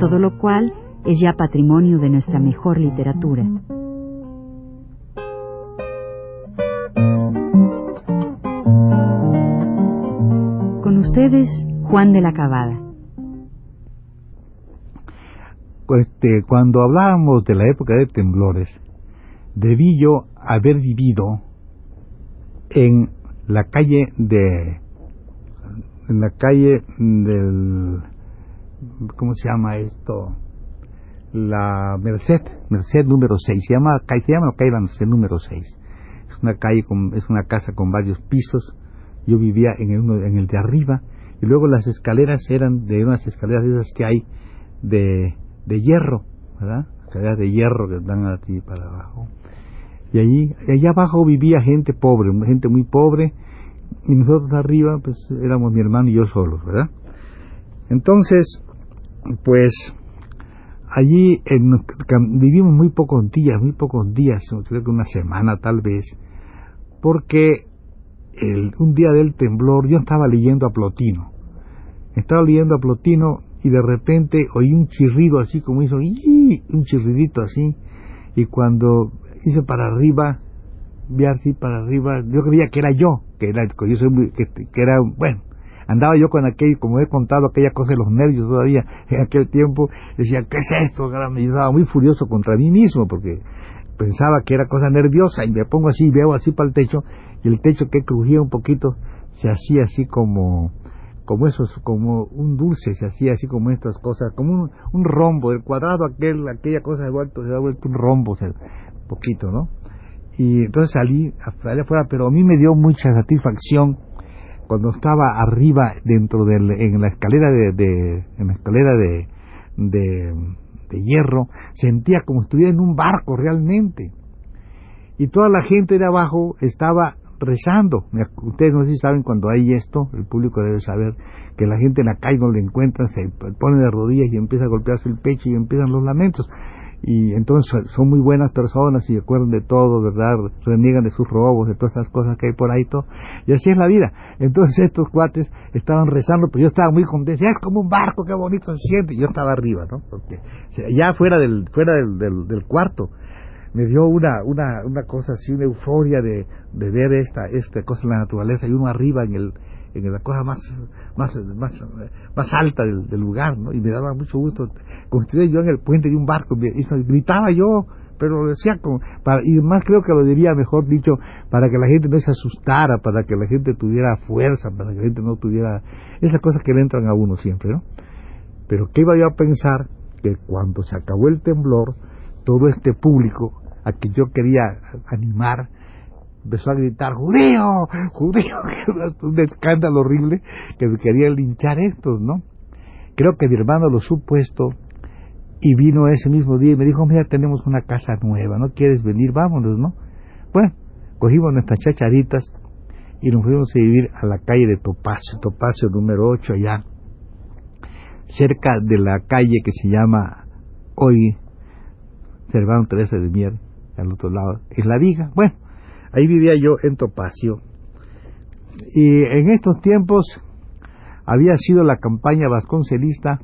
todo lo cual es ya patrimonio de nuestra mejor literatura. Con ustedes, Juan de la Cabada. Este, cuando hablábamos de la época de temblores, debí yo haber vivido en la calle de en la calle del ¿cómo se llama esto? la Merced, Merced número 6, se llama, se llama calle Merced número 6. Es una calle con, es una casa con varios pisos. Yo vivía en el, en el de arriba y luego las escaleras eran de unas escaleras de esas que hay de, de hierro, ¿verdad? Escaleras de hierro que dan así para abajo. Y allí, allá abajo vivía gente pobre, gente muy pobre, y nosotros arriba, pues éramos mi hermano y yo solos, ¿verdad? Entonces, pues allí vivimos muy pocos días, muy pocos días, creo que una semana tal vez, porque el, un día del temblor yo estaba leyendo a Plotino, estaba leyendo a Plotino y de repente oí un chirrido así como hizo, un chirridito así, y cuando hice para arriba, vi así para arriba, yo creía que era yo, que era, yo soy muy, que, era, bueno, andaba yo con aquel, como he contado, aquella cosa de los nervios todavía en aquel tiempo, decía, ¿qué es esto? Me estaba muy furioso contra mí mismo, porque pensaba que era cosa nerviosa, y me pongo así, veo así para el techo, y el techo que crujía un poquito, se hacía así como, como esos, como un dulce, se hacía así como estas cosas, como un, un rombo, el cuadrado aquel, aquella cosa ha vuelto, se ha vuelto un rombo, se, poquito, ¿no? Y entonces salí allá afuera, pero a mí me dio mucha satisfacción cuando estaba arriba dentro del, en la escalera de, en la escalera de, de, hierro, sentía como estuviera en un barco realmente. Y toda la gente de abajo estaba rezando. Ustedes no sé si saben cuando hay esto, el público debe saber que la gente en la calle no le encuentra, se pone de rodillas y empieza a golpearse el pecho y empiezan los lamentos y entonces son muy buenas personas y acuerdan de todo, ¿verdad? Reniegan de sus robos, de todas esas cosas que hay por ahí, todo. y así es la vida. Entonces estos cuates estaban rezando, pero yo estaba muy contento, es como un barco, qué bonito se siente, y yo estaba arriba, ¿no? Porque ya fuera del, fuera del, del, cuarto, me dio una, una, una cosa así, una euforia de, de ver esta, esta cosa en la naturaleza y uno arriba en el, en la cosa más más más, más alta del, lugar, ¿no? Y me daba mucho gusto. construir yo en el puente de un barco, gritaba yo, pero lo decía como, para, y más creo que lo diría mejor dicho, para que la gente no se asustara, para que la gente tuviera fuerza, para que la gente no tuviera esas cosas que le entran a uno siempre, ¿no? Pero ¿qué iba yo a pensar? Que cuando se acabó el temblor, todo este público a que yo quería animar, empezó a gritar, judío, judío, un escándalo horrible que querían linchar estos, ¿no? Creo que mi hermano lo supuesto y vino ese mismo día y me dijo, mira, tenemos una casa nueva, ¿no quieres venir? Vámonos, ¿no? Bueno, cogimos nuestras chacharitas y nos fuimos a vivir a la calle de Topacio, Topacio número 8 allá, cerca de la calle que se llama hoy Serván Teresa de Mier, al otro lado, es la Viga. Bueno, Ahí vivía yo en Topacio. Y en estos tiempos había sido la campaña vasconcelista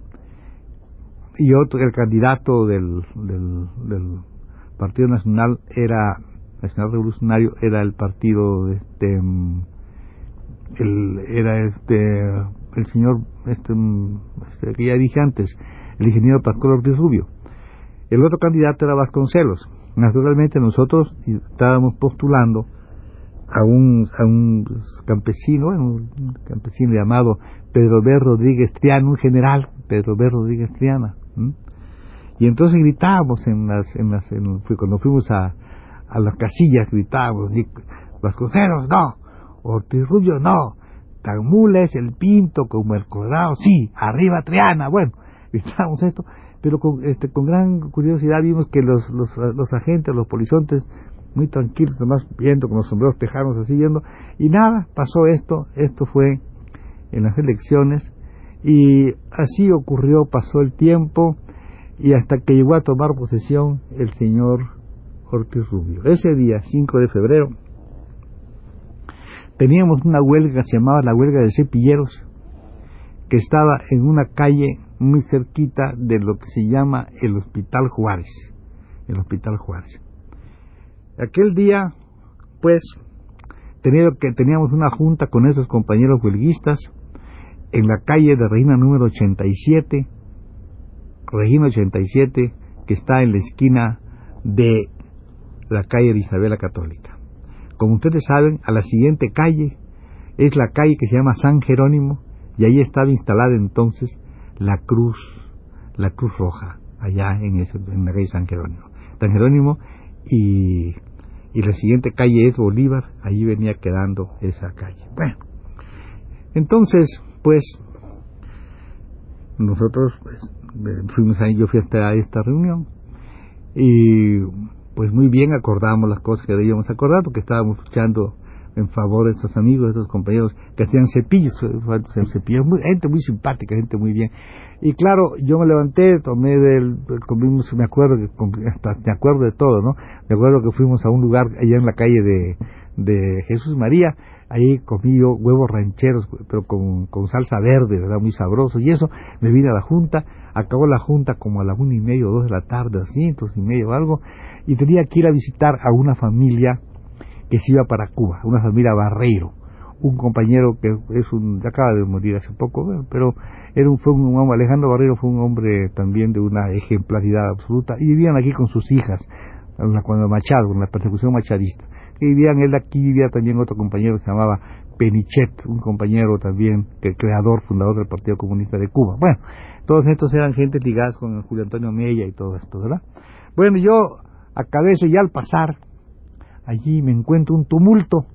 y otro, el candidato del, del, Partido Nacional era, Nacional Revolucionario, era el partido, este, el, era este, el señor, este, este, que ya dije antes, el ingeniero Pascual Ortiz Rubio. El otro candidato era Vasconcelos. Naturalmente nosotros estábamos postulando a un, a un campesino, un campesino llamado Pedro B. Rodríguez Triana, un general, Pedro B. Rodríguez Triana. Y entonces gritábamos en las, en las, cuando fuimos a, a las casillas, gritábamos, no, Ortiz Rubio, no, Tan es el Pinto como el Colorado, sí, arriba Triana, bueno, gritábamos esto, pero con, este, con gran curiosidad vimos que los, los, los agentes, los polizontes, muy tranquilos, nomás viendo con los sombreros tejanos así yendo, y nada, pasó esto, esto fue en las elecciones, y así ocurrió, pasó el tiempo, y hasta que llegó a tomar posesión el señor Ortiz Rubio. Ese día, 5 de febrero, teníamos una huelga se llamaba la huelga de cepilleros, que estaba en una calle muy cerquita de lo que se llama el Hospital Juárez, el Hospital Juárez. Aquel día, pues, que teníamos una junta con esos compañeros huelguistas en la calle de Reina número 87, Regina 87, que está en la esquina de la calle de Isabela Católica. Como ustedes saben, a la siguiente calle es la calle que se llama San Jerónimo y ahí estaba instalada entonces la cruz, la cruz roja, allá en, ese, en la calle San Jerónimo. San Jerónimo y, y la siguiente calle es Bolívar, allí venía quedando esa calle. Bueno, entonces, pues, nosotros pues, fuimos ahí, yo fui hasta esta reunión y pues muy bien acordamos las cosas que debíamos acordar porque estábamos luchando en favor de estos amigos, de estos compañeros que hacían cepillos, muy, gente muy simpática, gente muy bien. Y claro, yo me levanté, tomé del, comimos, me acuerdo, hasta me acuerdo de todo, ¿no? Me acuerdo que fuimos a un lugar allá en la calle de, de Jesús María, ahí comí yo huevos rancheros, pero con, con salsa verde, ¿verdad? Muy sabroso. Y eso, me vine a la junta, acabó la junta como a las una y media o dos de la tarde, así, entonces y medio o algo, y tenía que ir a visitar a una familia que se iba para Cuba, una familia Barreiro, un compañero que es un, acaba de morir hace poco, pero era un, fue un hombre, Alejandro Barreiro fue un hombre también de una ejemplaridad absoluta, y vivían aquí con sus hijas, cuando Machado, en la persecución machadista que vivían él aquí vivía también otro compañero que se llamaba Penichet, un compañero también que creador, fundador del Partido Comunista de Cuba. Bueno, todos estos eran gente ligadas con Julio Antonio Mella y todo esto, ¿verdad? Bueno, yo acabé eso y al pasar allí me encuentro un tumulto.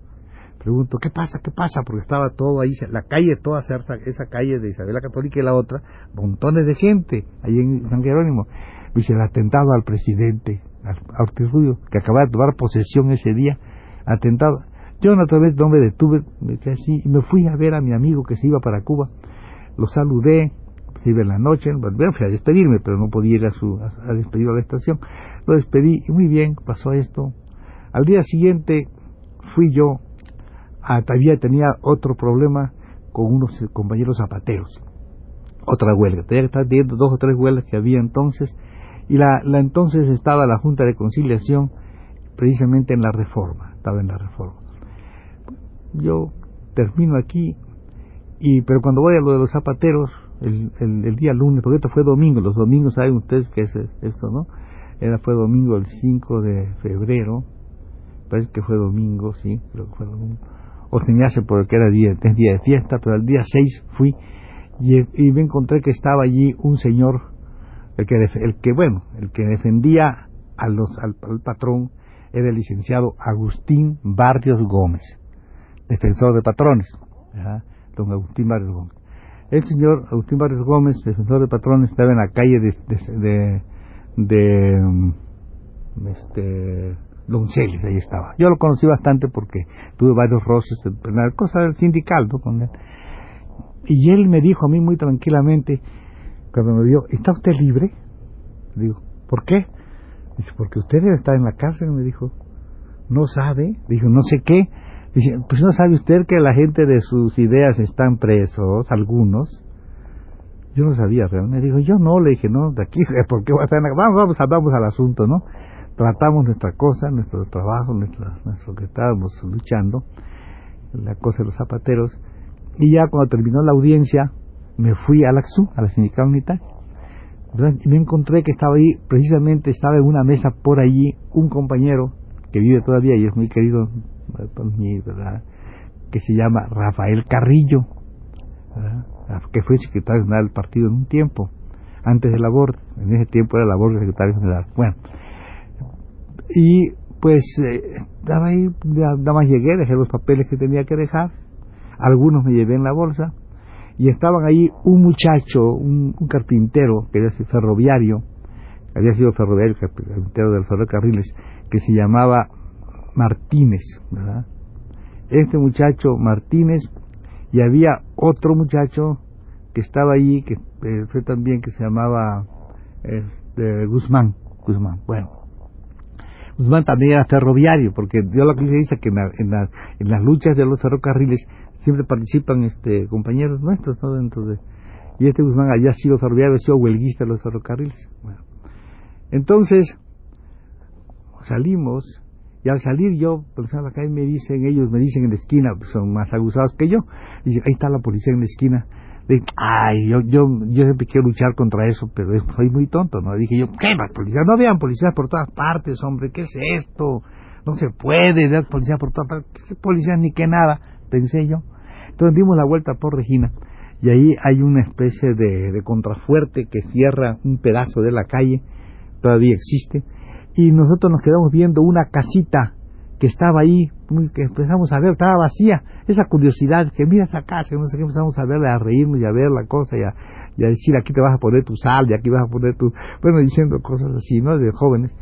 Pregunto, ¿qué pasa? ¿Qué pasa? Porque estaba todo ahí, la calle toda esa calle de Isabela Católica y la otra, montones de gente ahí en San Jerónimo. Dice, el atentado al presidente, a Ortiz Rubio, que acababa de tomar posesión ese día atentado. Yo otra vez no me detuve, me así y me fui a ver a mi amigo que se iba para Cuba. Lo saludé, se iba en la noche, bueno, fui a despedirme, pero no podía ir a, su, a, despedir a la estación. Lo despedí y muy bien, pasó esto. Al día siguiente fui yo, a, todavía tenía otro problema con unos compañeros zapateros, otra huelga. Tenía que estar viendo dos o tres huelgas que había entonces, y la, la entonces estaba la Junta de Conciliación precisamente en la reforma estaba en la reforma. Yo termino aquí, y pero cuando voy a lo de los zapateros, el, el, día lunes, porque esto fue domingo, los domingos saben ustedes que es esto, ¿no? Era, fue domingo el 5 de febrero, parece que fue domingo, sí, creo que fue domingo. O tenía porque era día, día de fiesta, pero el día 6 fui y, me encontré que estaba allí un señor, el que, el que bueno, el que defendía a los, al patrón era el licenciado Agustín Barrios Gómez, defensor de patrones. Don Agustín Barrios Gómez. El señor Agustín Barrios Gómez, defensor de patrones, estaba en la calle de, de, de, mm, este, Donceles, ahí estaba. Yo lo conocí bastante porque tuve varios roces, la cosa del. Con él. Y él me dijo a mí muy tranquilamente, cuando me vio, ¿está usted libre? Digo, ¿por qué? Dice, porque usted está en la cárcel, me dijo. No sabe, dijo, no sé qué. Dice, pues no sabe usted que la gente de sus ideas están presos, algunos. Yo no sabía realmente. Dijo, yo no, le dije, no, de aquí, ¿por qué va a estar en la... Vamos, vamos, vamos al asunto, ¿no? Tratamos nuestra cosa, nuestro trabajo, nuestro, nuestro que estábamos luchando, la cosa de los zapateros. Y ya cuando terminó la audiencia, me fui a la XU, a la sindical unitaria me encontré que estaba ahí, precisamente estaba en una mesa por allí, un compañero que vive todavía y es muy querido por mí, ¿verdad? que se llama Rafael Carrillo, que fue secretario general del partido en un tiempo, antes del aborto, en ese tiempo era el aborto secretario general. Bueno, y pues eh, estaba ahí, nada más llegué, dejé los papeles que tenía que dejar, algunos me llevé en la bolsa, y estaban ahí un muchacho, un, carpintero que sido ferroviario, había sido ferroviario, carpintero del ferrocarriles, que se llamaba Martínez, ¿verdad? Este muchacho Martínez y había otro muchacho que estaba allí, que eh, fue también que se llamaba este, Guzmán, Guzmán, bueno. Guzmán también era ferroviario, porque yo lo que dice que en, en, las luchas de los ferrocarriles siempre participan este compañeros nuestros, ¿no? Dentro de, y este Guzmán había sido ferroviario, había sido huelguista de los ferrocarriles. Bueno. Entonces, salimos, y al salir yo, pensaba acá, me dicen, ellos me dicen en la esquina, son más aguzados que yo, y ahí está la policía en la esquina, ay, yo, yo, yo siempre quiero luchar contra eso, pero soy muy tonto, ¿no? Dije yo, ¿qué más policía? No vean policías por todas partes, hombre, ¿qué es esto? No se puede ver policía por todas partes, ¿qué policías ni qué nada? Pensé yo. Entonces dimos la vuelta por Regina, y ahí hay una especie de contrafuerte que cierra un pedazo de la calle, todavía existe, y nosotros nos quedamos viendo una casita que estaba ahí, que empezamos a ver, estaba vacía, esa curiosidad, que mira esa casa, no sé qué, empezamos a verla, a reírnos y a ver la cosa y a, decir aquí te vas a poner tu sal y aquí vas a poner tu, bueno, diciendo cosas así, ¿no? De jóvenes,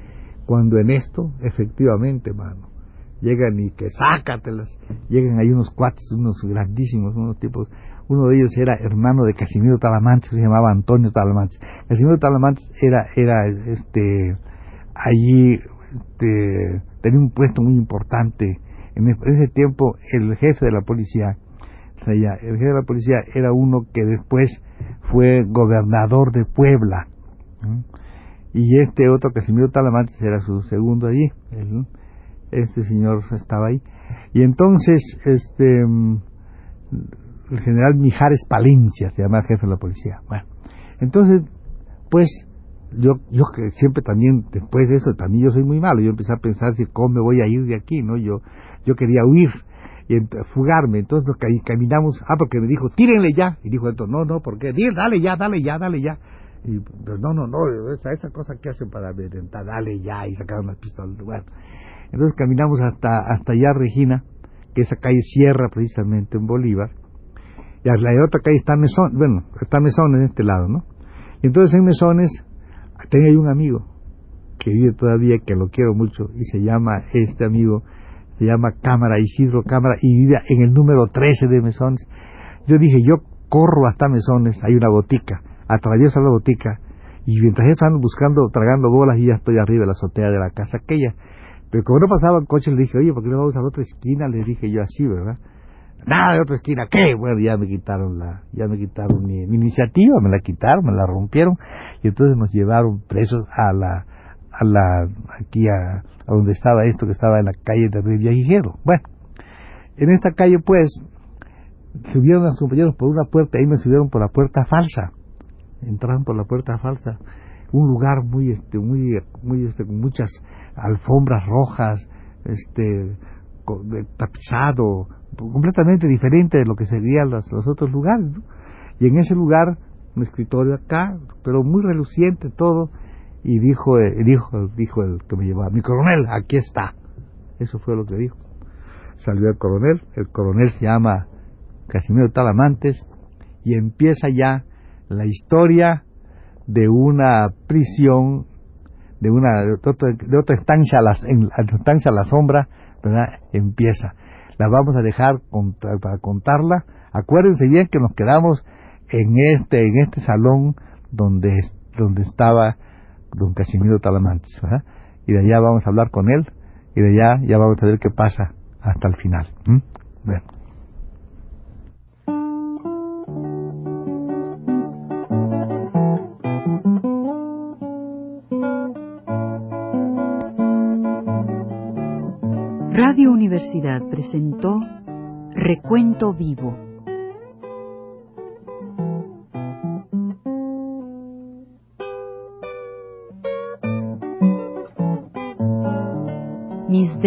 cuando en esto, efectivamente, mano, llegan y que sácatelas, llegan ahí unos cuates, unos grandísimos, unos tipos, uno de ellos era hermano de Casimiro Talamantes, se llamaba Antonio Talamantes. Casimiro Talamantes era, era, este, allí, este, tenía un puesto muy importante. En ese tiempo el jefe de la policía, el jefe de la policía era uno que después fue gobernador de Puebla. Y este otro, Casimiro Talamantes, era su segundo allí. este señor estaba ahí. Y entonces, este, el general Mijares Palencia se llama jefe de la policía. Bueno, entonces, pues yo yo que siempre también después de eso también yo soy muy malo yo empecé a pensar si cómo me voy a ir de aquí no yo yo quería huir y fugarme. Entonces caminamos ah porque me dijo tírenle ya y dijo entonces no no porque dale ya dale ya dale ya y pues, no no no esa, esa cosa que hacen para amedrentar dale ya y sacaron las pistolas entonces caminamos hasta hasta allá Regina que esa calle cierra precisamente en Bolívar. Y la otra calle está Mesón bueno está Mesón en este lado no y entonces en Mesones tengo un amigo que vive todavía, que lo quiero mucho, y se llama, este amigo, se llama Cámara, Isidro Cámara, y vive en el número 13 de Mesones. Yo dije, yo corro hasta Mesones, hay una botica, atravieso la botica, y mientras están buscando, tragando bolas, y ya estoy arriba de la azotea de la casa aquella. Pero como no pasaba el coche, le dije, oye, ¿por qué no vamos a la otra esquina? Le dije yo así, ¿verdad? nada de otra esquina, ¿qué? Bueno, ya me quitaron la, ya me quitaron mi, iniciativa, me la quitaron, me la rompieron, y entonces nos llevaron presos a la, a la, aquí a, donde estaba esto, que estaba en la calle de Viajero. Bueno, en esta calle pues, subieron a los compañeros por una puerta, ahí me subieron por la puerta falsa, entraron por la puerta falsa, un lugar muy, este, muy, muy, este, con muchas alfombras rojas, este, tapizado, completamente diferente de lo que serían los, los otros lugares. Y en ese lugar, un escritorio acá, pero muy reluciente todo, y dijo, eh, dijo, dijo el que me llevaba, mi coronel, aquí está. Eso fue lo que dijo. Salió el coronel, el coronel se llama Casimiro Talamantes, y empieza ya la historia de una prisión, de una de, otra estancia a la, estancia a la sombra, empieza la vamos a dejar para contarla. Acuérdense bien que nos quedamos en este en este salón donde donde estaba don Casimiro Talamantes, y de allá vamos a hablar con él y de allá ya vamos a ver qué pasa hasta el final. Radio Universidad presentó Recuento Vivo.